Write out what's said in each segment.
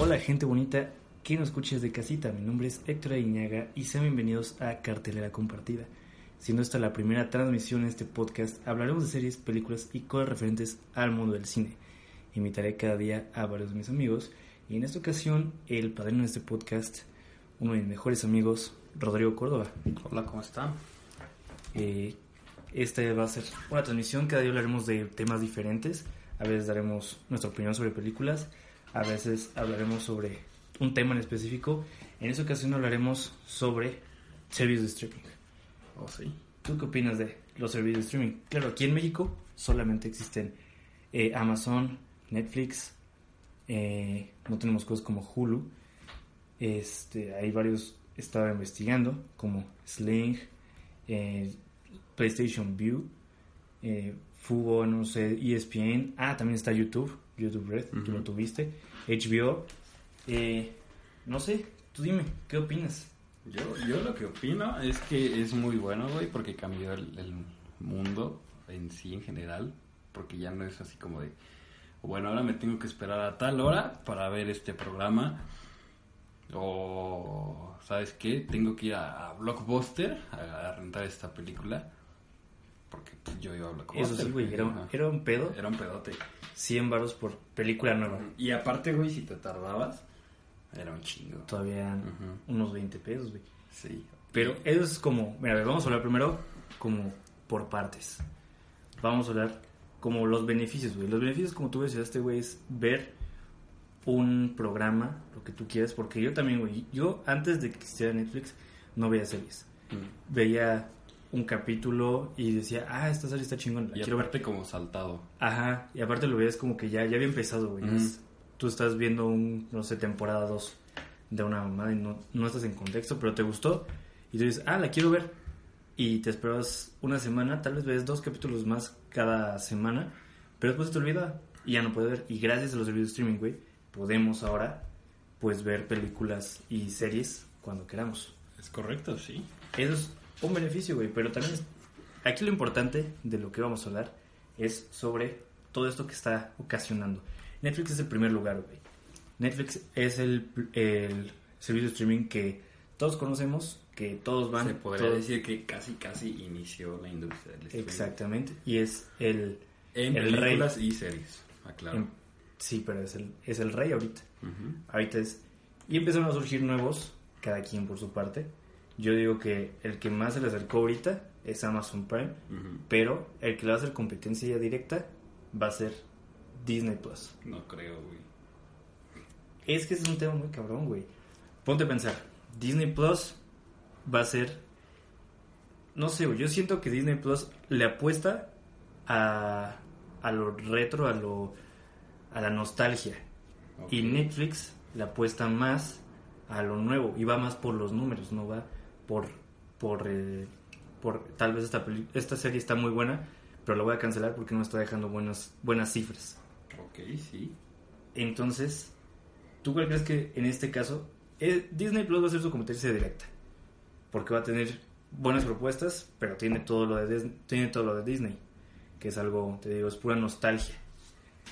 Hola gente bonita que nos escuches de casita, mi nombre es Héctor Aguiñaga y sean bienvenidos a Cartelera Compartida. Siendo esta la primera transmisión en este podcast, hablaremos de series, películas y cosas referentes al mundo del cine. Invitaré cada día a varios de mis amigos y en esta ocasión el padrino de este podcast, uno de mis mejores amigos, Rodrigo Córdoba. Hola, ¿cómo están? Eh, esta va a ser una transmisión, cada día hablaremos de temas diferentes, a veces daremos nuestra opinión sobre películas, a veces hablaremos sobre un tema en específico. En esta ocasión hablaremos sobre servicios de streaming. Oh, sí. ¿Tú qué opinas de los servicios de streaming? Claro, aquí en México solamente existen eh, Amazon, Netflix, eh, no tenemos cosas como Hulu. Este, hay varios, estaba investigando, como Sling, eh, PlayStation View, eh, Fubo, no sé, ESPN. Ah, también está YouTube, YouTube Red, tú lo tuviste. HBO. Eh, no sé, tú dime, ¿qué opinas? Yo, yo lo que opino es que es muy bueno, güey, porque cambió el, el mundo en sí, en general. Porque ya no es así como de, bueno, ahora me tengo que esperar a tal hora para ver este programa. O, ¿sabes qué? Tengo que ir a, a Blockbuster a, a rentar esta película. Porque yo iba a Blockbuster. Eso sí, güey, era, un- era un pedo. Era un pedote. 100 baros por película nueva. Y aparte, güey, si te tardabas, era un chingo. Todavía eran unos 20 pesos, güey. Sí. Pero eso es como, mira, a ver, vamos a hablar primero como por partes. Vamos a hablar como los beneficios, güey. Los beneficios, como tú decías, este güey, es ver un programa, lo que tú quieras, porque yo también, güey, yo antes de que existiera Netflix no veía series. Mm. Veía un capítulo y decía, ah, esta serie está chingona, la Y quiero ver. aparte como saltado. Ajá, y aparte lo veías como que ya, ya había empezado, güey. Tú estás viendo un, no sé, temporada 2 de una mamada y no, no estás en contexto, pero te gustó. Y tú dices, ah, la quiero ver. Y te esperas una semana, tal vez ves dos capítulos más cada semana, pero después se te olvida y ya no puedes ver. Y gracias a los servicios de streaming, güey, podemos ahora, pues, ver películas y series cuando queramos. Es correcto, sí. Eso es un beneficio, güey, pero también es- aquí lo importante de lo que vamos a hablar es sobre todo esto que está ocasionando. Netflix es el primer lugar, güey. Netflix es el, el servicio de streaming que todos conocemos, que todos van. Se podría todos- decir que casi, casi inició la industria del streaming. Exactamente, y es el... En El rey. películas y series, aclaro. sí, pero es el, es el rey ahorita. Ahorita es... Y empezaron a surgir nuevos, cada quien por su parte. Yo digo que el que más se le acercó ahorita es Amazon Prime. Pero el que le va a hacer competencia ya directa va a ser Disney Plus. No creo, güey. Es que es un tema muy cabrón, güey. Ponte a pensar, Disney Plus va a ser. No sé, güey. Yo siento que Disney Plus le apuesta a, a lo retro, a lo. a la nostalgia. Y Netflix le apuesta más a lo nuevo. Y va más por los números, no va por. por. eh, por tal vez esta, esta serie está muy buena, pero la voy a cancelar porque no está dejando buenas, buenas cifras. Ok, sí. Entonces, ¿tú cuál crees que en este caso eh, Disney Plus va a hacer su competencia directa? Porque va a tener buenas propuestas, pero tiene todo lo de Dis- tiene todo lo de Disney, que es algo, te digo, es pura nostalgia.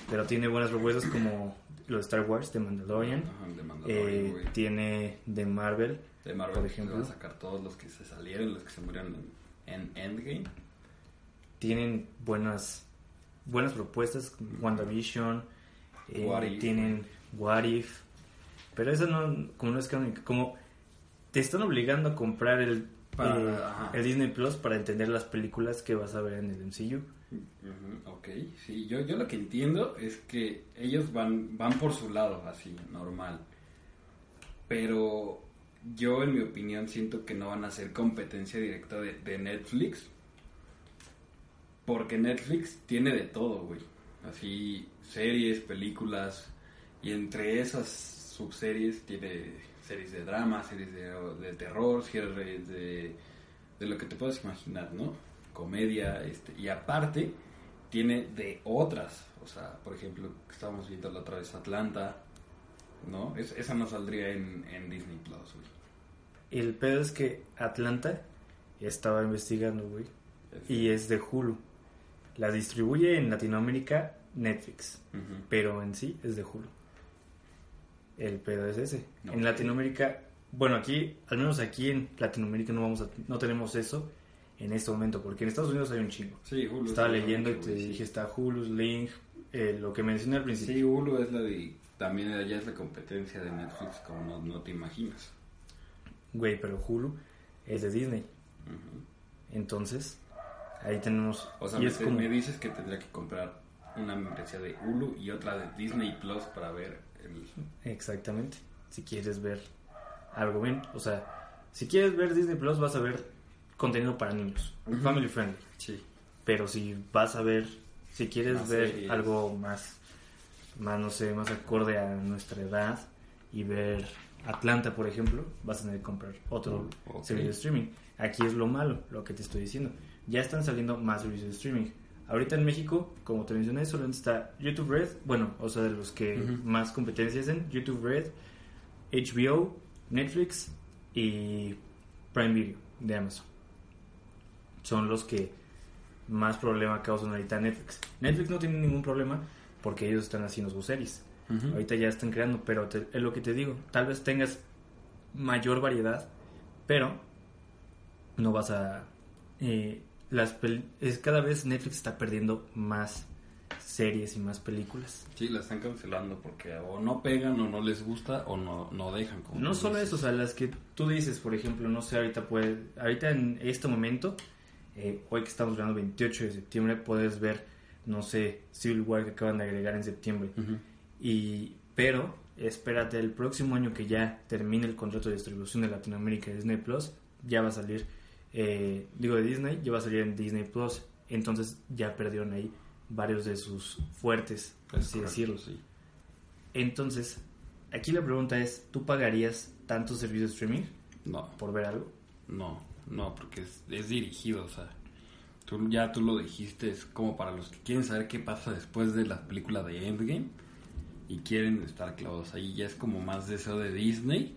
Pero tiene buenas propuestas como lo de Star Wars, de Mandalorian, Ajá, de Mandalorian, eh, güey. tiene de Marvel, De Marvel, por ejemplo. a sacar todos los que se salieron, los que se murieron en, en Endgame. tienen buenas buenas propuestas, WandaVision, eh, What If. tienen What If, pero eso no, como no es canónica, como te están obligando a comprar el, Para- eh, el Disney Plus para entender las películas que vas a ver en el MCU. Ujú, ok, sí, yo, yo lo que entiendo es que ellos van, van por su lado, así, normal. Pero yo, en mi opinión, siento que no van a hacer competencia directa de, Netflix. Porque Netflix tiene de todo, güey. Así, series, películas. Y entre esas subseries tiene series de drama, series de, terror, series de, de lo que te puedas imaginar, ¿no? Comedia, este, y aparte tiene de otras. O sea, por ejemplo, estábamos viendo la otra vez Atlanta, ¿no? Es- esa no saldría en, en Disney Plus, güey. El pedo es que Atlanta estaba investigando, güey, y es de Hulu. La distribuye en Latinoamérica Netflix, pero en sí es de Hulu. El pedo es ese. No. En Latinoamérica, bueno, aquí, al menos aquí en Latinoamérica no vamos a, no tenemos eso en este momento, porque en Estados Unidos hay un chingo. Sí, Hulu. Estaba leyendo y te sí. dije, está Hulu, Link, eh, lo que mencioné al principio. Sí, Hulu es la de. También allá es la competencia de Netflix, como no, no te imaginas. Güey, pero Hulu es de Disney. Entonces, ahí tenemos... O sea, y me, es como... me dices que tendría que comprar una membresía de Hulu y otra de Disney Plus para ver el. Exactamente. Si quieres ver algo bien. O sea, si quieres ver Disney Plus, vas a ver contenido para niños. Family friendly. Sí. Pero si vas a ver, si quieres Más ver series. algo más, más, no sé, más acorde a nuestra edad y ver Atlanta, por ejemplo, vas a tener que comprar otro Ok. servicio de streaming. Aquí es lo malo, lo que te estoy diciendo. Ya están saliendo más servicios de streaming. Ahorita en México, como te mencioné, solamente está YouTube Red, bueno, o sea, de los que más competencias en YouTube Red, HBO, Netflix y Prime Video de Amazon. Son los que más problema causan ahorita Netflix. Netflix no tiene ningún problema porque ellos están haciendo sus series. Ahorita ya están creando, pero te- es lo que te digo. Tal vez tengas mayor variedad, pero no vas a... eh, las pel- es cada vez Netflix está perdiendo más series y más películas. Sí, la están cancelando porque o no pegan o no les gusta o no, no dejan. Como No solo dices. eso, o sea, las que tú dices, por ejemplo, no sé, ahorita puede, ahorita en este momento, eh, hoy que estamos hablando 28 de septiembre, puedes ver, no sé, Civil War que acaban de agregar en septiembre. Ujú. Y, pero, espérate, el próximo año que ya termine el contrato de distribución de Latinoamérica de Disney Plus, ya va a salir, eh, digo de Disney, ya va a salir en Disney Plus. Entonces ya perdieron ahí varios de sus fuertes, por así decirlo. sí. Entonces, aquí la pregunta es, ¿tú pagarías tantos servicios de streaming No, por ver algo? no, no, porque es, es dirigido, o sea, tú, ya tú lo dijiste, es como para los que quieren saber qué pasa después de la película de Endgame y quieren estar clavados ahí, ya es como más deseo de Disney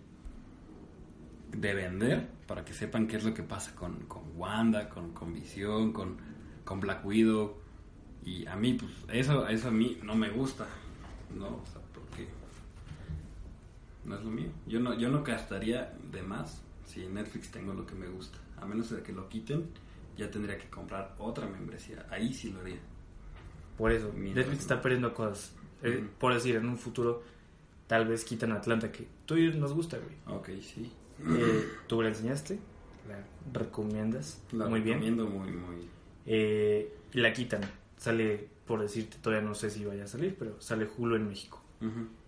de vender para que sepan qué es lo que pasa con, con Wanda, con, con Visión, con, con Black Widow y a mí, pues, eso, eso a mí no me gusta, ¿no? O sea, porque no es lo mío. Yo no, yo no gastaría de más si en Netflix tengo lo que me gusta. A menos de que lo quiten, ya tendría que comprar otra membresía. Ahí sí lo haría. Por eso, Mientras Netflix no. está perdiendo cosas. Eh. Por decir, en un futuro, tal vez quitan Atlanta, que tú y nos gusta, güey. Ok, sí. Eh, tú la enseñaste, la recomiendas La muy bien. recomiendo muy, muy. Eh, la quitan. Sale, por decirte, todavía no sé si vaya a salir, pero sale Hulu en México.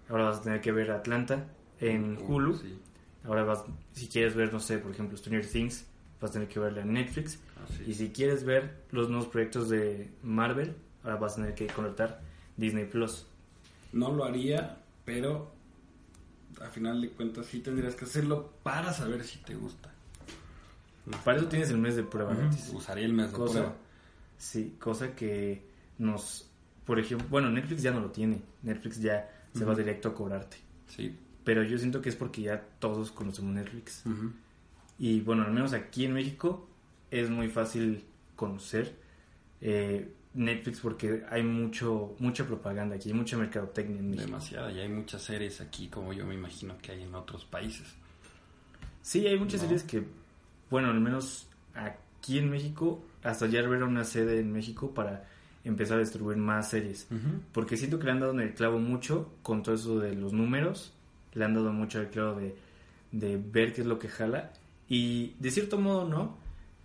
Ahora vas a tener que ver Atlanta en Hulu. Sí, Ahora vas, si quieres ver, no sé, por ejemplo, Stranger Things, vas a tener que verla en Netflix. Y si quieres ver los nuevos proyectos de Marvel, ahora vas a tener que contratar Disney Plus. No lo haría, pero a final de cuentas sí tendrías que hacerlo para saber si te gusta. Para eso tienes el mes de prueba. Usaría el mes de Cosa, prueba. sí, cosa que nos, por ejemplo, bueno, Netflix ya no lo tiene. Netflix ya se va directo a cobrarte. Sí. Pero yo siento que es porque ya todos conocemos Netflix. Y bueno, al menos aquí en México es muy fácil conocer eh, Netflix porque hay mucho mucha propaganda aquí, hay mucha mercadotecnia en México. Demasiada. Y hay muchas series aquí como yo me imagino que hay en otros países. Sí, hay muchas No. series que, bueno, al menos aquí en México, hasta ya abrieron una sede en México para empezar a distribuir más series. Porque siento que le han dado en el clavo mucho con todo eso de los números. Le han dado mucho el clavo de, de ver qué es lo que jala. Y de cierto modo, no.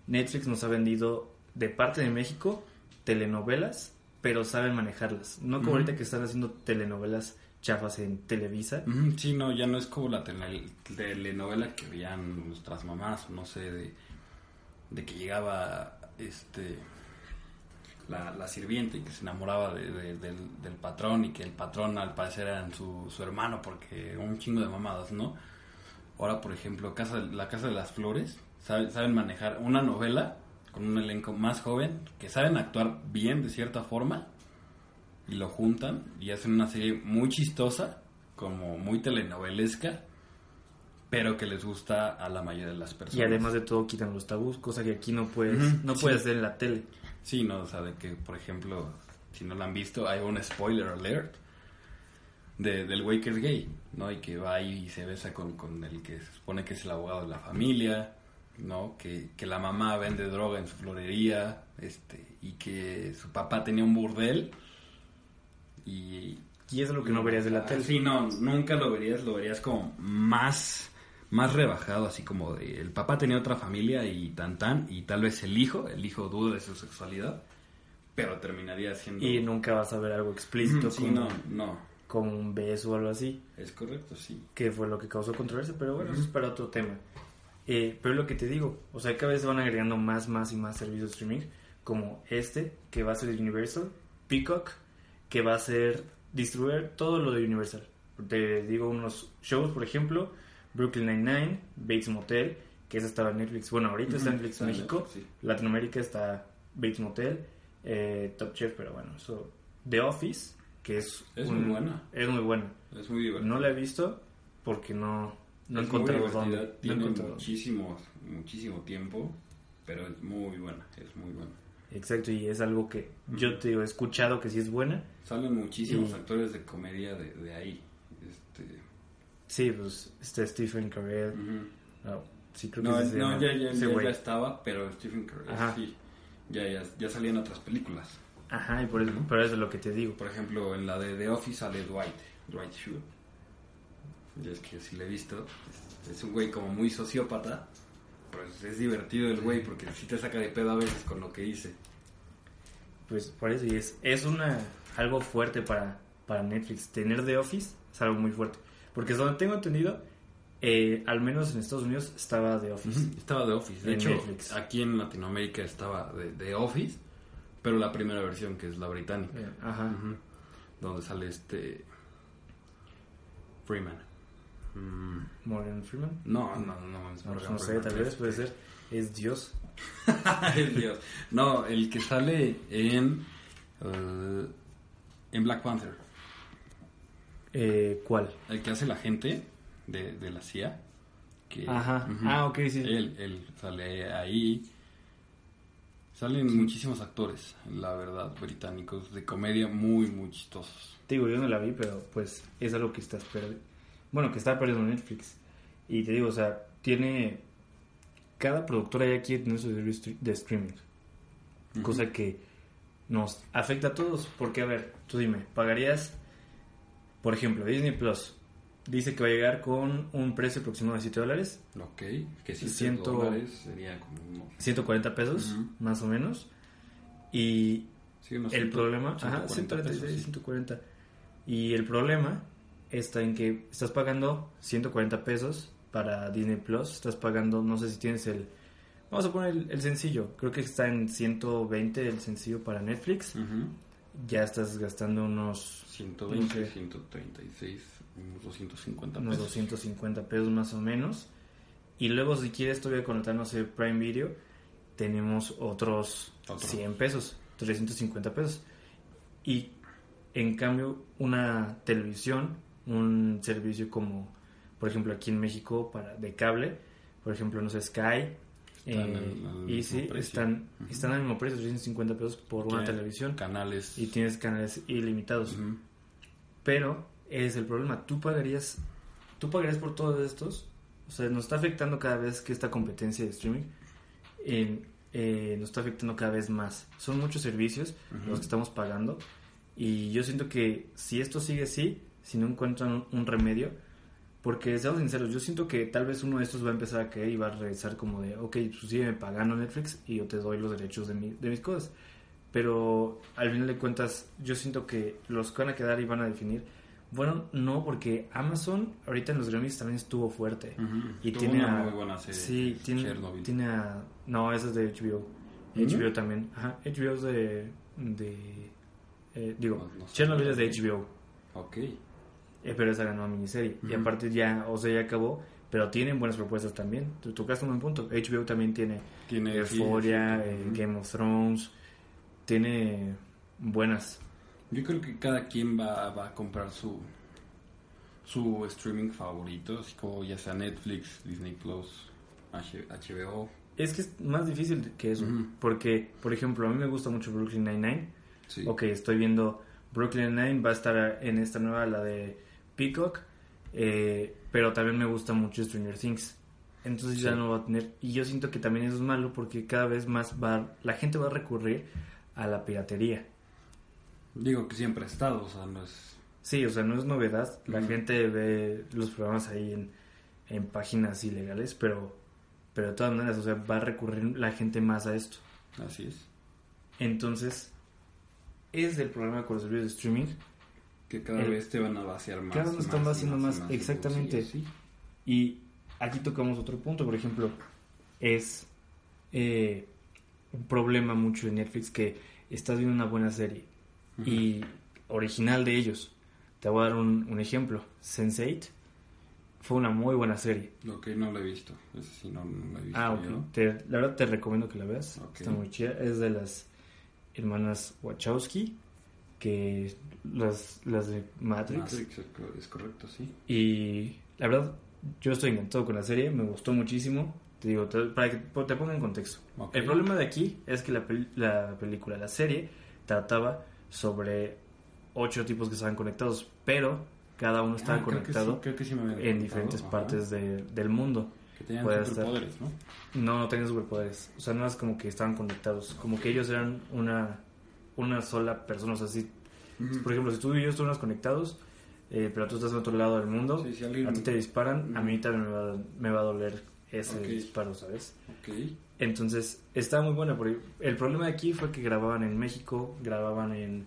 Netflix nos ha vendido de parte de México telenovelas, pero saben manejarlas. No como ahorita que están haciendo telenovelas chafas en Televisa. Sí, no, ya no es como la tele- telenovela que veían nuestras mamás, no sé, de, de que llegaba este la, la sirviente y que se enamoraba de- de- del, del patrón y que el patrón al parecer era su, su hermano porque un chingo de mamadas, ¿no? Ahora, por ejemplo, casa, La Casa de las Flores, sabe- saben manejar una novela con un elenco más joven, que saben actuar bien de cierta forma, y lo juntan y hacen una serie muy chistosa, como muy telenovelesca, pero que les gusta a la mayoría de las personas. Y además de todo quitan los tabús, cosa que aquí no puedes, Ujú, no sí. puedes hacer en la tele. Sí, no, o sea, de que, por ejemplo, si no la han visto, hay un spoiler alert. de- del es gay, ¿no? Y que va ahí y se besa con, con el que se supone que es el abogado de la familia, ¿no? Que, que la mamá vende droga en su florería, este, y que su papá tenía un burdel. Y Y eso es lo que no verías de la tele. Sí, no, nunca lo verías, lo verías como más, más rebajado, así como de el papá tenía otra familia y tan tan, y tal vez el hijo, el hijo duda de su sexualidad, pero terminaría siendo... Y nunca vas a ver algo explícito Sí, como, no, no, como un beso o algo así, es correcto, sí. que fue lo que causó controversia, pero bueno, eso es para otro tema. Eh, pero lo que te digo, o sea, cada vez van agregando más, más y más servicios de streaming, como este, que va a ser de Universal, Peacock, que va a ser distribuir todo lo de Universal. Te digo unos shows, por ejemplo, Brooklyn Nine-Nine, Bates Motel, que esa estaba en Netflix. Bueno, ahorita está en Netflix Está en en México. Netflix, sí. Latinoamérica está Bates Motel, eh, Top Chef, pero bueno, eso. The Office, que es. Es muy buena. Es muy buena. Es muy. No la he visto porque no, no divertida, dónde. No Tiene encontrado. muchísimo, muchísimo tiempo, pero es muy buena, es muy buena. Exacto, y es algo que yo te digo, he escuchado que sí es buena. Salen muchísimos Y- actores de comedia de, de ahí. Este, Sí, pues este Stephen Carell. ujú. No, sí, creo No, que ese no, llama, ya, ya, ese ya- güey. ya estaba, pero Stephen Curry Ajá. sí. Ya, ya, ya salían otras películas. Ajá, y por eso, pero eso es lo que te digo. Por ejemplo, en la de The Office sale Dwight, Dwight Schrute. Y es que si le he visto, es, es un güey como muy sociópata, pues es divertido el güey porque sí te saca de pedo a veces con lo que dice. Pues por eso, y es, es una algo fuerte para, para Netflix. Tener The Office es algo muy fuerte. Porque es donde tengo entendido, eh, al menos en Estados Unidos estaba The Office. Estaba The Office. De En hecho, Netflix. aquí en Latinoamérica estaba de- The Office, pero la primera versión, que es la británica. Eh, Ajá. Donde sale este. Freeman. Mm, Morgan Freeman. no, no, no, es No, Morgan no sé, Freeman, tal vez puede ser. Es Dios. Ay, Dios. No, el que sale en. eh, en Black Panther. Eh, ¿Cuál? El que hace la gente de, de la CIA. Que, Ajá. Ah, ok, sí. Él, él sale ahí. Salen muchísimos actores, la verdad, británicos, de comedia muy, muy chistosos. Te digo, yo no la vi, pero pues es algo que estás. Bueno, que está perdiendo Netflix. Y te digo, o sea, tiene. Cada productora ya quiere tener su servicio de streaming. Cosa que nos afecta a todos. Porque, a ver, tú dime, ¿pagarías, por ejemplo, Disney Plus? Dice que va a llegar con un precio aproximado de 7 dólares, Ok, que si Ciento- dólares sería como unos... 140 pesos, Ujú. más o menos. Y sí, el ciento- problema, ajá, 140 146, pesos, sí. 140. Y el problema está en que estás pagando 140 pesos para Disney Plus, estás pagando, no sé si tienes el vamos a poner el, el sencillo, creo que está en 120 el sencillo para Netflix. Ya estás gastando unos 120, No sé. 136, unos 250 unos pesos. 250 pesos más o menos. Y luego si quieres todavía conectar, no sé, Prime Video, tenemos otros Otro. 100 pesos, 350 pesos. Y en cambio, una televisión, un servicio como, por ejemplo, aquí en México para de cable, por ejemplo, no sé, Sky, Están eh, y sí, están, están al mismo precio, 350 pesos por una televisión. Canales. Y tienes canales ilimitados. Ujú. Pero ese es el problema. Tú pagarías, tú pagarías por todos estos. O sea, nos está afectando cada vez que esta competencia de streaming eh, nos está afectando cada vez más. Son muchos servicios Ujú. los que estamos pagando. Y yo siento que si esto sigue así, si no encuentran un, remedio, porque seamos sinceros, yo siento que tal vez uno de estos va a empezar a caer y va a regresar como de, ok, pues sígueme pagando Netflix y yo te doy los derechos de, mi- de mis cosas. Pero al final de cuentas, yo siento que los que van a quedar y van a definir. Bueno, no, porque Amazon ahorita en los Grammys también estuvo fuerte. Ujú. Y Tuvo tiene una a- muy buena serie. Sí, tiene, Chernobyl. tiene a... No, esa es de HBO. ¿Mm? HBO también. Ajá, HBO es de... de eh, digo, No- no. Chernobyl es de HBO. Ok. Eh, pero esa ganó miniserie. Y Ujú. aparte ya, o sea, ya acabó. Pero tienen buenas propuestas también. Tú tocaste un buen punto. HBO también tiene Tiene Euphoria, eh, ujú. Game of Thrones. Tiene buenas. Yo creo que cada quien va, va a comprar su su streaming favorito, como ya sea Netflix, Disney Plus, HBO. Es que es más difícil que eso. Porque, por ejemplo, a mí me gusta mucho Brooklyn Nine-Nine. Sí. Ok, estoy viendo Brooklyn Nine, va a estar en esta nueva, la de Peacock, eh, pero también me gusta mucho Stranger Things. Entonces ya no va a tener. Y yo siento que también eso es malo porque cada vez más va. La gente va a recurrir a la piratería. Digo que siempre ha estado, o sea, no es... Sí, o sea, no es novedad. La gente ve los programas ahí en, en páginas ilegales, pero, pero de todas maneras, o sea, va a recurrir la gente más a esto. Así es. Entonces, es el problema con los servicios de streaming. Que cada El- vez te van a vaciar más. Cada vez y están vaciando más, y exactamente. Sí. Y aquí tocamos otro punto, por ejemplo, es eh, un problema mucho en Netflix que estás viendo una buena serie Ujú. y original de ellos. Te voy a dar un, un ejemplo. Sense8 fue una muy buena serie. Que no lo he visto. Ese sí no, no lo he visto Ah, ok. yo. Te- la verdad te recomiendo que la veas. Ok. Está muy chida. Es de las hermanas Wachowski, que las, las de Matrix. Matrix, es co- es correcto, sí. Y la verdad, yo estoy encantado con la serie, me gustó muchísimo. Te digo, te- para que te ponga en contexto. El problema de aquí es que la, la película, la serie, trataba sobre ocho tipos que estaban conectados, pero cada uno estaba Ah, creo que conectado sí, creo que sí me habían en diferentes ajá. partes de- del mundo. Que tenían estar. superpoderes, ¿no? No, no tenían superpoderes. O sea, no es como que estaban conectados. Como que ellos eran una, una sola persona. O sea, si, por ejemplo, si tú y yo estuvimos conectados, eh, pero tú estás en otro lado del mundo, Sí, si alguien- a ti te disparan, a mí también me va, me va a doler ese disparo, ¿sabes? Entonces, está muy buena. Porque el problema de aquí fue que grababan en México, grababan en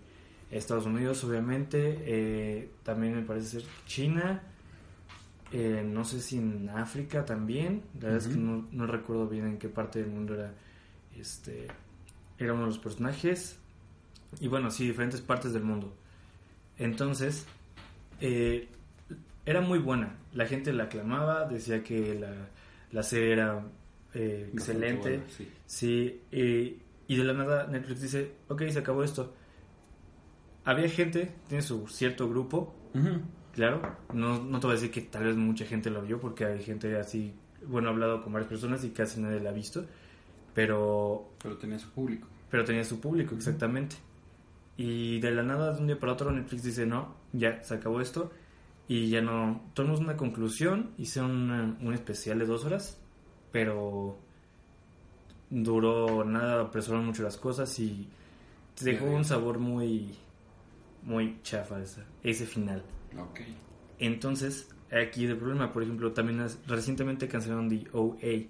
Estados Unidos, obviamente. eh, también me parece ser China. eh, no sé si en África también. La verdad es que no, no recuerdo bien en qué parte del mundo era este era uno de los personajes. Y bueno, sí, diferentes partes del mundo. Entonces, eh, era muy buena. La gente la aclamaba, decía que la, la serie era eh, excelente. buena, sí. Sí, eh, y de la nada Netflix dice, ok, se acabó esto. Había gente, tiene su cierto grupo, claro. No, no te voy a decir que tal vez mucha gente lo vio, porque hay gente así, bueno, he hablado con varias personas y casi nadie la ha visto. Pero, Pero tenía su público. pero tenía su público, exactamente. Y de la nada, de un día para otro, Netflix dice, no, ya, se acabó esto. Y ya no, tomamos una conclusión, hice una- un especial de dos horas, pero duró nada, apresuraron mucho las cosas y te dejó un sabor muy, muy chafa esa- ese final. Ok. Entonces, aquí el problema, por ejemplo, también es- recientemente cancelaron The OA,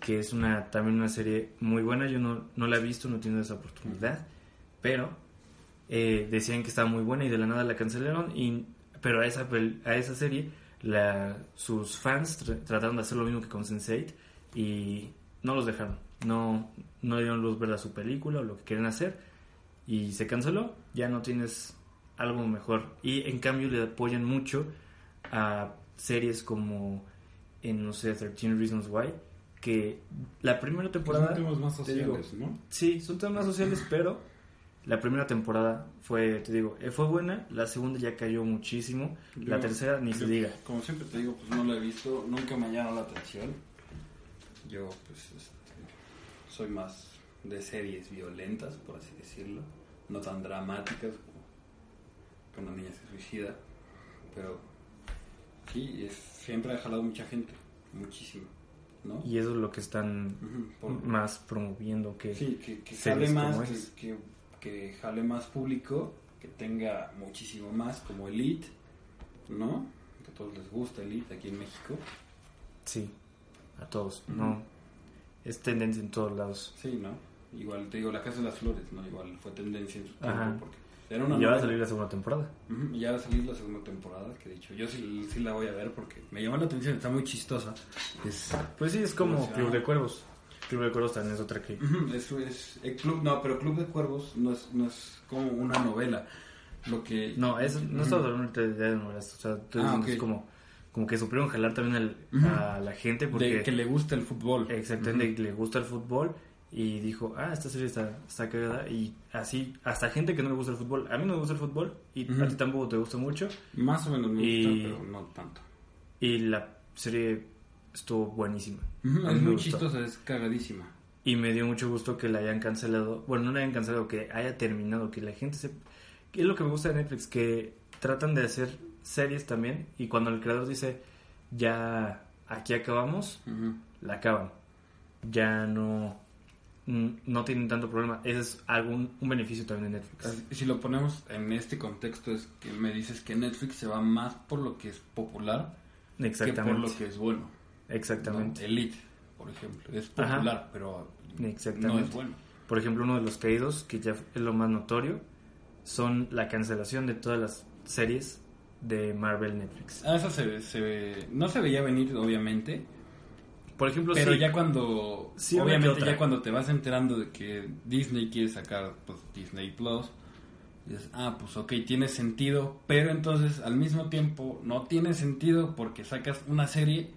que es una también una serie muy buena. Yo no, no la he visto, no he tenido esa oportunidad, pero eh, decían que estaba muy buena y de la nada la cancelaron. Y, pero a esa, a esa serie, la, sus fans tr- trataron de hacer lo mismo que con Sense8 y no los dejaron. No, no dieron luz verde a su película o lo que quieren hacer y se canceló. Ya no tienes algo mejor. Y en cambio le apoyan mucho a series como en, no sé, 13 Reasons Why, que la primera temporada... son temas más digo, sociales, ¿no? Sí, son temas sociales, pero la primera temporada fue, te digo, eh, fue buena, la segunda ya cayó muchísimo, la Yo- tercera ni se yo, diga. Como siempre te digo, pues no la he visto, nunca me ha llamado la atención. Yo, pues, este, soy más de series violentas, por así decirlo. No tan dramáticas como que una niña se suicida. Pero sí, es, siempre ha jalado mucha gente, muchísimo, ¿no? Y eso es lo que están Ujú, por- más promoviendo que... Sí, que, que como más, que, que, que jale más público, que tenga muchísimo más, como Elite, ¿no? Que a todos les gusta Elite aquí en México. Sí, a todos, no. Es tendencia en todos lados. Sí, ¿no? Igual te digo, La Casa de las Flores, ¿no? Igual fue tendencia en su tiempo Ajá. porque era una Y ya va a salir la segunda temporada. Ujú, y ya va a salir la segunda temporada, que de hecho yo sí, sí la voy a ver porque me llama la atención, está muy chistosa. Es, Pues sí, es como Club de Cuervos. Club de Cuervos también es otra que... Eso es. el club, no, pero Club de Cuervos no es, no es como una novela. Lo que. No, es, no estamos hablando de novelas. O sea, tú Ah, dices, ok. es como, como que supieron jalar también al- Ujú. a la gente porque... de que le gusta el fútbol. Exactamente, le gusta el fútbol y dijo, ah, esta serie está, está cagada y así, hasta gente que no le gusta el fútbol, a mí no me gusta el fútbol y Ujú. a ti tampoco te gusta mucho Más o menos me Y- gusta, pero no tanto. y la serie estuvo buenísima. Es muy chistosa, es cagadísima. Y me dio mucho gusto que la hayan cancelado, bueno, no la hayan cancelado, que haya terminado, que la gente se... es lo que me gusta de Netflix, que tratan de hacer series también y cuando el creador dice ya aquí acabamos, la acaban. Ya no no tienen tanto problema. Ese es algún un beneficio también de Netflix. Si lo ponemos en este contexto es que me dices que Netflix se va más por lo que es popular que por lo que es bueno. Exactamente. Elite, por ejemplo, es popular, pero no es bueno. Por ejemplo, uno de los caídos, que ya es lo más notorio, son la cancelación de todas las series de Marvel Netflix. Ah, eso se, se no se veía venir, obviamente. Por ejemplo, pero ya cuando, obviamente ya cuando te vas enterando de que Disney quiere sacar pues, Disney Plus, dices, ah, pues ok, tiene sentido, pero entonces al mismo tiempo no tiene sentido porque sacas una serie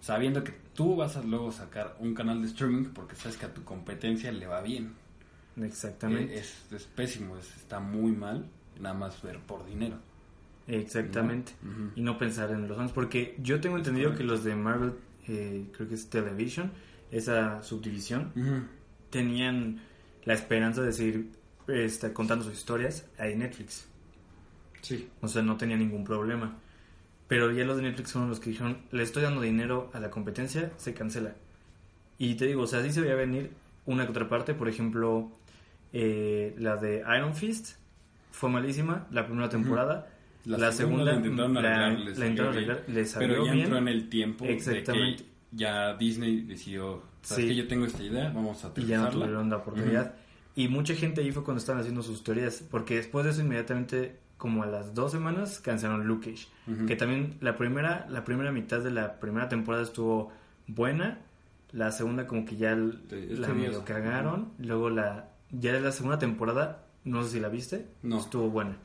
sabiendo que tú vas a luego sacar un canal de streaming porque sabes que a tu competencia le va bien. Exactamente. Eh, es, pésimo, está muy mal nada más ver por dinero. Exactamente. Y no pensar en los fans. Porque yo tengo entendido que los de Marvel, eh, creo que es Television, esa subdivisión, tenían la esperanza de seguir este, contando sus historias ahí en Netflix. Sí. O sea, no tenía ningún problema. Pero ya los de Netflix fueron los que dijeron, le estoy dando dinero a la competencia, se cancela. Y te digo, o sea, sí se veía venir una que otra parte, por ejemplo, eh, la de Iron Fist fue malísima la primera temporada. La, segunda, la intentaron arreglar, Pero ya entró en el tiempo Exactamente. de que ya Disney decidió, ¿sabes que yo tengo esta idea? Vamos a Y ya no tuvieron la oportunidad. Y mucha gente ahí fue cuando estaban haciendo sus teorías, porque después de eso inmediatamente como a las dos semanas cancelaron Luke que también la primera la primera mitad de la primera temporada estuvo buena la segunda como que ya la medio cagaron luego la ya de la segunda temporada no sé si la viste no. estuvo buena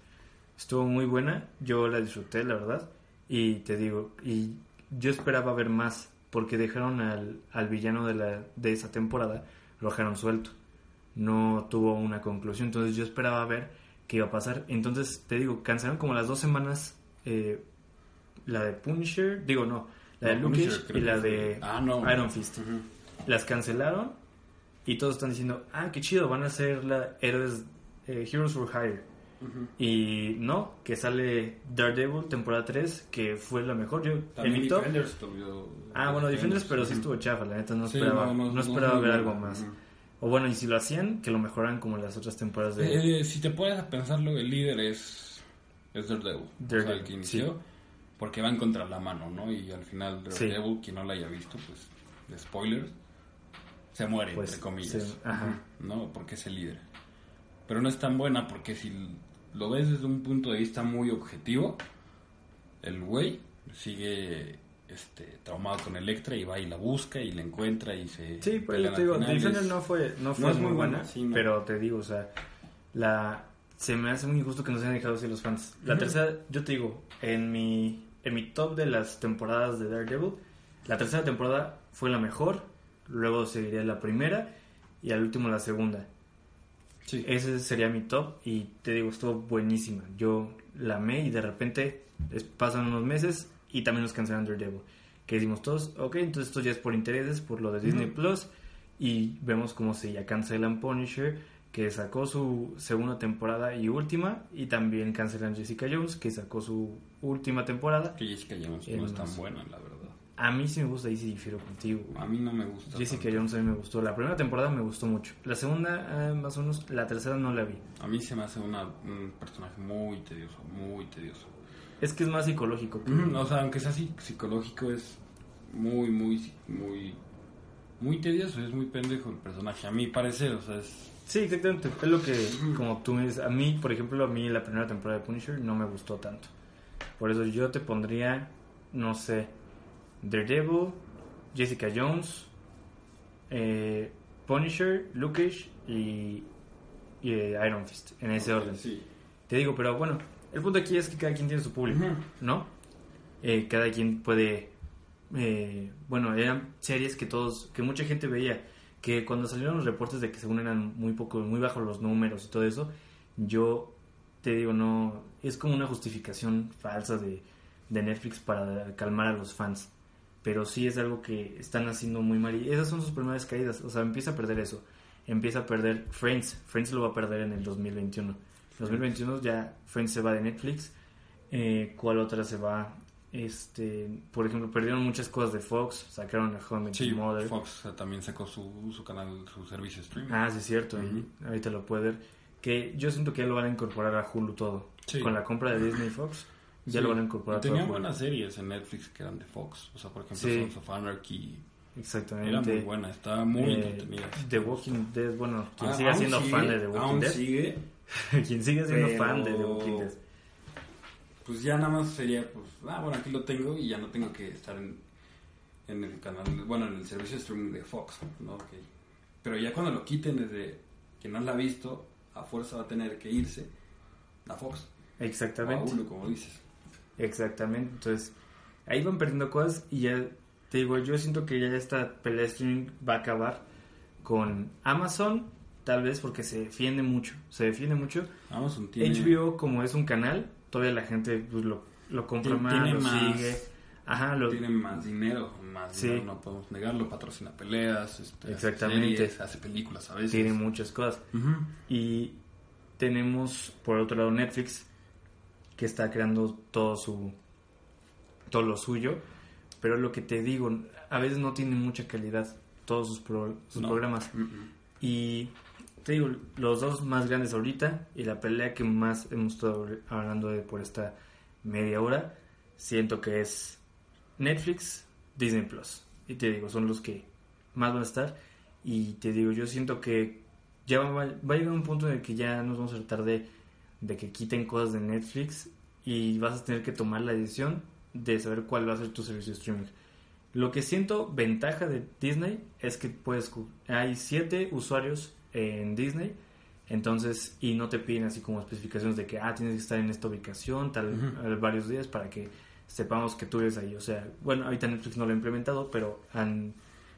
estuvo muy buena yo la disfruté la verdad y te digo y yo esperaba ver más porque dejaron al, al villano de la de esa temporada lo dejaron suelto no tuvo una conclusión entonces yo esperaba ver que iba a pasar. Entonces, te digo, cancelaron como las dos semanas eh, la de Punisher, digo no, la de Luke y la de ah, Iron Fist. Las cancelaron y todos están diciendo, ah, qué chido, van a ser la héroes, eh, Heroes for Hire. Y no, que sale Daredevil temporada 3, que fue la mejor. Yo, en Defenders Ah, bueno, Defenders, pero sí estuvo chafa, la neta no esperaba, no, esperaba ver algo más. O bueno, y si lo hacían, que lo mejoran como las otras temporadas de... Eh, si te puedes pensarlo, el líder es, es Daredevil. Daredevil el que inició. Porque van contra la mano, ¿no? Y al final Daredevil, quien no la haya visto, pues, spoilers, se muere, pues, entre comillas. ajá. ¿No? Porque es el líder. Pero no es tan buena porque si lo ves desde un punto de vista muy objetivo, el güey sigue este, traumado con Electra y va y la busca y la encuentra y se... Sí, pues te digo, Defender no fue, no fue muy buena, pero te digo, o sea, la... Se me hace muy injusto que nos hayan dejado así los fans. La tercera, yo te digo, en mi, en mi top de las temporadas de Daredevil, la tercera temporada fue la mejor, luego seguiría la primera y al último la segunda. Sí. Ese sería mi top y te digo, estuvo buenísima. Yo la amé y de repente pasan unos meses y también nos cancelan Daredevil. Que decimos todos, ok, entonces esto ya es por intereses, por lo de Disney Plus. Y vemos como se ya cancelan Punisher, que sacó su segunda temporada y última. Y también cancelan Jessica Jones, que sacó su última temporada. Que Jessica Jones no es tan buena, la verdad. A mí sí me gusta, ahí sí difiero contigo. A mí no me gusta. Jessica Jones a mí me gustó. La primera temporada me gustó mucho. La segunda, eh, más o menos, la tercera no la vi. A mí se me hace una, un personaje muy tedioso, muy tedioso. Es que es más psicológico. o sea, aunque sea psicológico, es muy, muy, muy, muy tedioso. Es muy pendejo el personaje, a mi parecer. O sea, es. Sí, exactamente. Es lo que, como tú me dices, a mí, por ejemplo, a mí la primera temporada de Punisher no me gustó tanto. Por eso yo te pondría, no sé, Daredevil, Jessica Jones, eh, Punisher, Lucas y, eh, Iron Fist, en ese orden. Sí. Te digo, pero bueno, el punto aquí es que cada quien tiene su público, ¿no? Eh, cada quien puede... Eh, bueno, eran series que todos, que mucha gente veía, que cuando salieron los reportes de que según eran muy poco, muy bajos los números y todo eso, yo te digo, no, es como una justificación falsa de, de Netflix para calmar a los fans. Pero sí es algo que están haciendo muy mal. Y esas son sus primeras caídas. O sea, empieza a perder eso. Empieza a perder Friends. Friends lo va a perder en el 2021. 2021 ya Friends se va de Netflix. Eh, ¿Cuál otra se va? Este, por ejemplo, perdieron muchas cosas de Fox, sacaron a Home Sí, Mother. Fox también sacó su, su canal, su servicio streaming. Ah, sí, es cierto, y Ujú. ahorita lo puede ver. Que yo siento que ya lo van a incorporar a Hulu todo. Sí. Con la compra de Disney Fox, ya Sí. lo van a incorporar Y Tenían todo Hulu. buenas series en Netflix que eran de Fox. O sea, por ejemplo. Sons of Anarchy. Exactamente. Era muy buena, estaba muy Eh, entretenida. The Walking Dead, bueno, quien Ah, aún siendo sigue, fan de The Walking aún Dead, sigue, quien siga siendo pero- fan de Walking Dead. pues ya nada más sería, pues, ah, bueno, aquí lo tengo y ya no tengo que estar en, en el canal, bueno, en el servicio de streaming de Fox, ¿no? Ok. Pero ya cuando lo quiten desde quien no la ha visto, a fuerza va a tener que irse a Fox, o a Exactamente. Hulu, como dices. Exactamente. Entonces, ahí van perdiendo cosas y ya te digo, yo siento que ya esta pelea de streaming va a acabar con Amazon, tal vez porque se defiende mucho, se defiende mucho. Amazon tiene... HBO como es un canal, todavía la gente pues, lo, lo compra más, tiene lo más- sigue. Ajá, lo, tiene más dinero, más Sí. dinero, no podemos negarlo, patrocina peleas, este, hace Exactamente. series, hace películas a veces. tiene muchas cosas. Y tenemos por otro lado Netflix que está creando todo su todo lo suyo, pero lo que te digo, a veces no tiene mucha calidad todos sus, pro- sus No. programas. Y te digo, los dos más grandes ahorita y la pelea que más hemos estado hablando de por esta media hora, siento que es Netflix, Disney Plus. Y te digo, son los que más van a estar. Y te digo, yo siento que ya va, a llegar un punto en el que ya nos vamos a tratar de, de que quiten cosas de Netflix y vas a tener que tomar la decisión de saber cuál va a ser tu servicio de streaming. Lo que siento ventaja de Disney es que puedes hay siete usuarios en Disney, entonces y no te piden así como especificaciones de que ah tienes que estar en esta ubicación tal varios días para que sepamos que tú eres ahí. O sea, bueno ahorita Netflix no lo ha implementado, pero han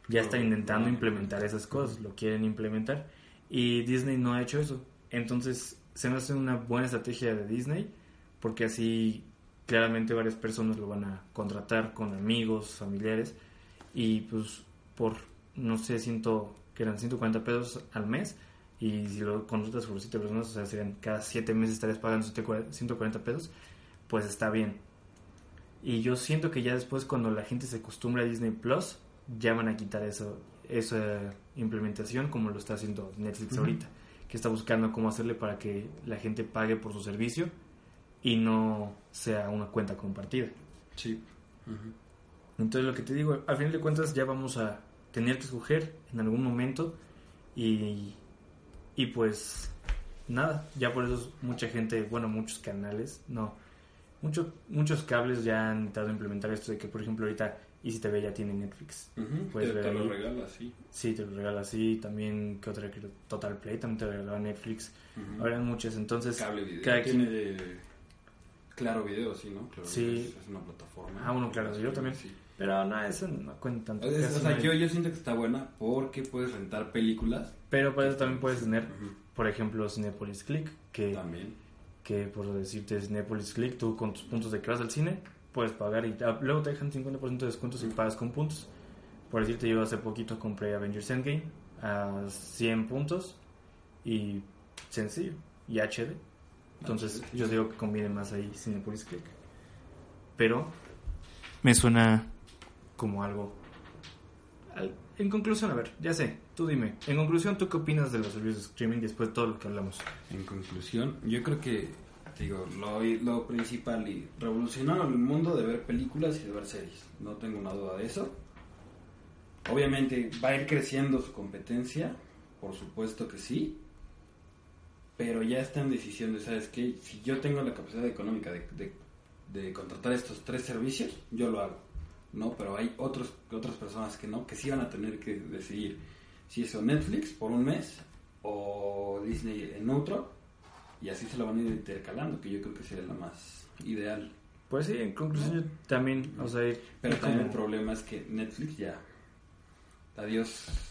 ya está intentando implementar esas cosas, lo quieren implementar. Y Disney no ha hecho eso. Entonces se me hace una buena estrategia de Disney porque así claramente varias personas lo van a contratar con amigos, familiares. Y pues por no sé, siento que eran 140 pesos al mes y si lo contratas por 7 personas, o sea, serían cada 7 meses estarías pagando 140 pesos, pues está bien. Y yo siento que ya después cuando la gente se acostumbra a Disney Plus, ya van a quitar eso, esa implementación como lo está haciendo Netflix ahorita, que está buscando cómo hacerle para que la gente pague por su servicio y no sea una cuenta compartida. Sí. Entonces lo que te digo, al final de cuentas ya vamos a tener que escoger en algún momento y, y pues nada, ya por eso es mucha gente, bueno, muchos canales, no, muchos muchos cables ya han intentado implementar esto de que por ejemplo ahorita Easy TV ya tiene Netflix. Puedes te, ver te lo ahí. regala, sí. Sí, te lo regala así, también que otra que Total Play también te regalaba Netflix. Ahora hay muchas, entonces Cable video. cada quien- tiene Claro Video, sí, ¿no? Claro Sí. Video es, es una plataforma. Ah, bueno, Claro Video también. Sí. Pero no, eso no cuenta tanto. Es- o sea, no yo, yo siento que está buena porque puedes rentar películas. Pero para eso también puedes tener, Ujú. por ejemplo, Cinepolis Click, que También. que por decirte Cinepolis Click, tú con tus puntos de que vas al cine, puedes pagar y ah, luego te dejan 50% de descuento si pagas con puntos. Por decirte, yo hace poquito compré Avengers Endgame a 100 puntos y sencillo, y HD. Entonces yo digo que conviene más ahí Cinepolis Click. Pero me suena como algo... al- En conclusión, a ver, ya sé, tú dime. En conclusión, ¿tú qué opinas de los servicios de streaming después de todo lo que hablamos? En conclusión, yo creo que, digo, lo, principal y revolucionaron el mundo de ver películas y de ver series. No tengo una duda de eso. Obviamente va a ir creciendo su competencia, por supuesto que sí. Pero ya está en decisión de, ¿sabes qué? Si yo tengo la capacidad económica de contratar estos tres servicios, yo lo hago. No, pero hay otros, otras personas que no, que sí van a tener que decidir si eso Netflix por un mes o Disney en otro y así se lo van a ir intercalando, que yo creo que sería la más ideal. Pues sí, en conclusión yo también, o sea, ir- Pero también el problema es que Netflix ya adiós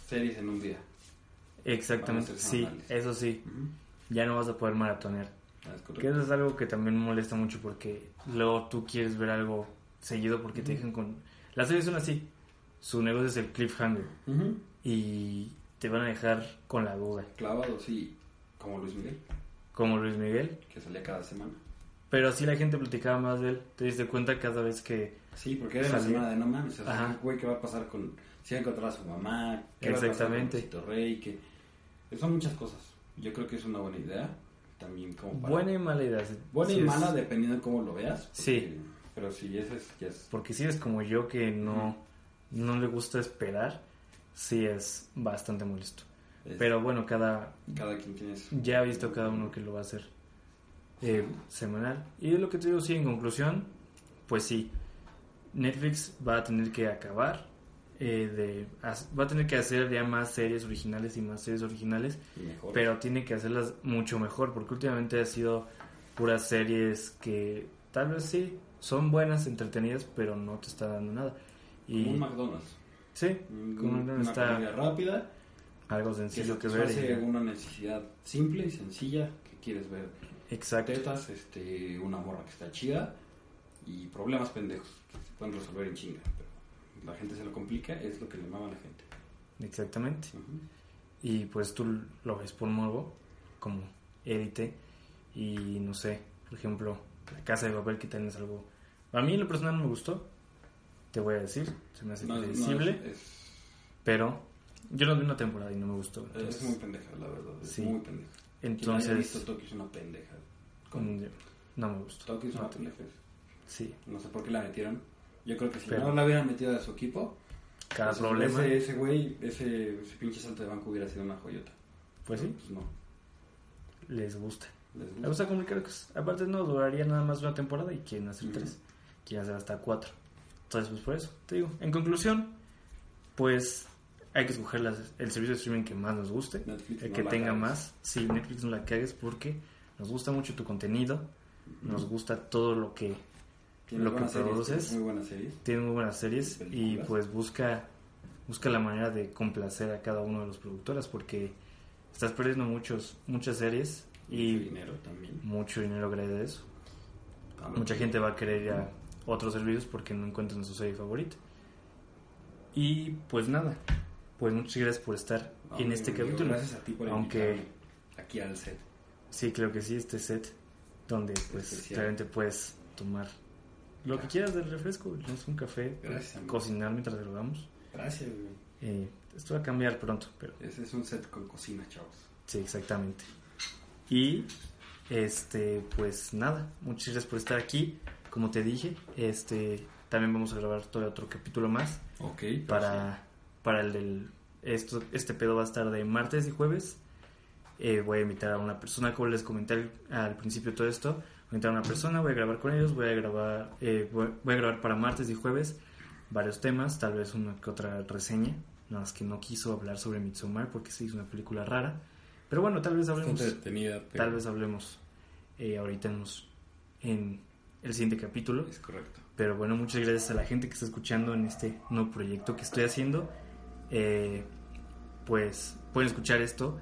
series en un día. Exactamente, sí, eso sí, ya no vas a poder maratonear. Ah, es. Que eso es algo que también me molesta mucho porque luego tú quieres ver algo seguido porque te dejan con... Las series son así, su negocio es el cliffhanger y te van a dejar con la duda. Clavado, sí, como Luis Miguel, Como Luis Miguel, que salía cada semana. Pero así la gente platicaba más de él. Te diste cuenta cada vez que. Sí, porque era la semana de no mames. O sea, Ajá. güey, ¿qué va a pasar con. Si va a encontrar a su mamá? ¿Qué va a Exactamente. pasar con Luisito Rey? Que... Son muchas cosas. Yo creo que es una buena idea. También como para. Buena y mala idea. Buena sí y es- mala dependiendo de cómo lo veas. porque- Sí. Pero sí, ese es. Ya es Porque si eres como yo que no, no le gusta esperar, sí es bastante molesto. es- Pero bueno, cada. Cada quien tiene su. Ya he visto cada uno que lo va a hacer eh, semanal. Y lo que te digo, sí, en conclusión, pues sí, Netflix va a tener que acabar. eh, de, va a tener que hacer ya más series originales y más series originales Mejor. pero tiene que hacerlas mucho mejor porque últimamente ha sido puras series que tal vez sí son buenas, entretenidas, pero no te está dando nada. Y Como un McDonald's. sí, como un una está rápida. algo Que sencillo que ver. satisface y- una necesidad simple y sencilla que quieres ver exacto. tetas, este, una morra que está chida y problemas pendejos que se pueden resolver en chinga. Pero la gente se lo complica, es lo que le mama a la gente. Exactamente. Ujú. Y pues tú lo ves por morbo, como élite. Y no sé, por ejemplo, La Casa de Papel, que también es algo. A mí en lo personal no me gustó, te voy a decir, se me hace No, no, predecible, es, es- pero yo no vi una temporada y no me gustó. es entonces- muy pendeja, la verdad. Es Sí. muy pendeja. Quien haya visto Entonces, Tokio es una pendeja. mm, no me gustó. Tokio es No una pendeja. Sí, No sé por qué la metieron. Yo creo que si Pero- no la hubieran metido a su equipo, cada problema. Ese, ese güey, ese, ese pinche salto de banco hubiera sido una joyota. Pues sí, Pues no. les gusta. Les Les gusta. gusta complicar. Aparte, no duraría nada más una temporada y quieren hacer Ujú. tres. Quieren hacer hasta cuatro. Entonces, pues por eso, te digo. En conclusión, pues hay que escoger las- el servicio de streaming que más nos guste. Netflix El no que tenga cagues. más. Sí, Netflix no la cagues porque nos gusta mucho tu contenido. Nos gusta todo lo que lo que series, produces. tiene Muy buenas series. tiene muy buenas series y pues busca busca la manera de complacer a cada uno de los productores porque estás perdiendo muchos muchas series y Mucho dinero también. mucho dinero gracias a eso. Mucha gente va a querer ir a otros servicios porque no encuentran su serie favorita. Y pues nada, pues muchas gracias por estar No, en este amigo, capítulo. Gracias a ti por Aunque- aquí al set. Sí, creo que sí, este set donde pues Especial. realmente puedes tomar lo que quieras del refresco, no es un café, Gracias, cocinar mientras grabamos. Gracias, güey. Eh, esto va a cambiar pronto, pero Ese es un set con cocina, chavos. sí, exactamente. Y este, pues nada, muchas gracias por estar aquí. Como te dije, este también vamos a grabar todo otro capítulo más Ok. para, para el del esto, este pedo va a estar de martes y jueves. Eh, voy a invitar a una persona, como les comenté al, principio todo esto, voy a invitar a una persona, voy a grabar con ellos, voy a grabar, eh, voy, voy a grabar para martes y jueves varios temas, tal vez una que otra reseña, nada más que no quiso hablar sobre Midsommar porque sí es una película rara, pero bueno, tal vez hablemos, tal vez hablemos eh, ahorita en, en el siguiente capítulo. es correcto. Pero bueno, muchas gracias a la gente que está escuchando en este nuevo proyecto que estoy haciendo. Eh, pues pueden escuchar esto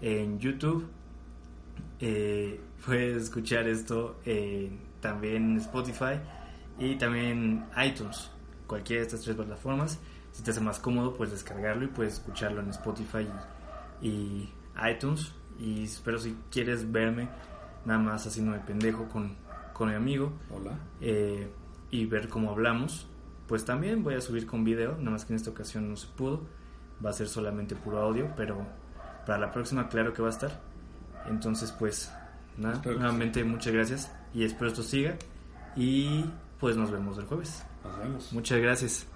en YouTube. Eh, pueden escuchar esto en- también en Spotify y también en iTunes. Cualquiera de estas tres plataformas. Si te hace más cómodo, puedes descargarlo y puedes escucharlo en Spotify y, y iTunes. Y pero si quieres verme nada más haciéndome pendejo con, con mi amigo, Hola. eh, y ver cómo hablamos, pues también voy a subir con video, nada más que en esta ocasión no se pudo, va a ser solamente puro audio, pero para la próxima claro que va a estar. Entonces pues nada, Espero nuevamente muchas gracias y espero esto siga y pues nos vemos el jueves. Nos vemos. Muchas gracias.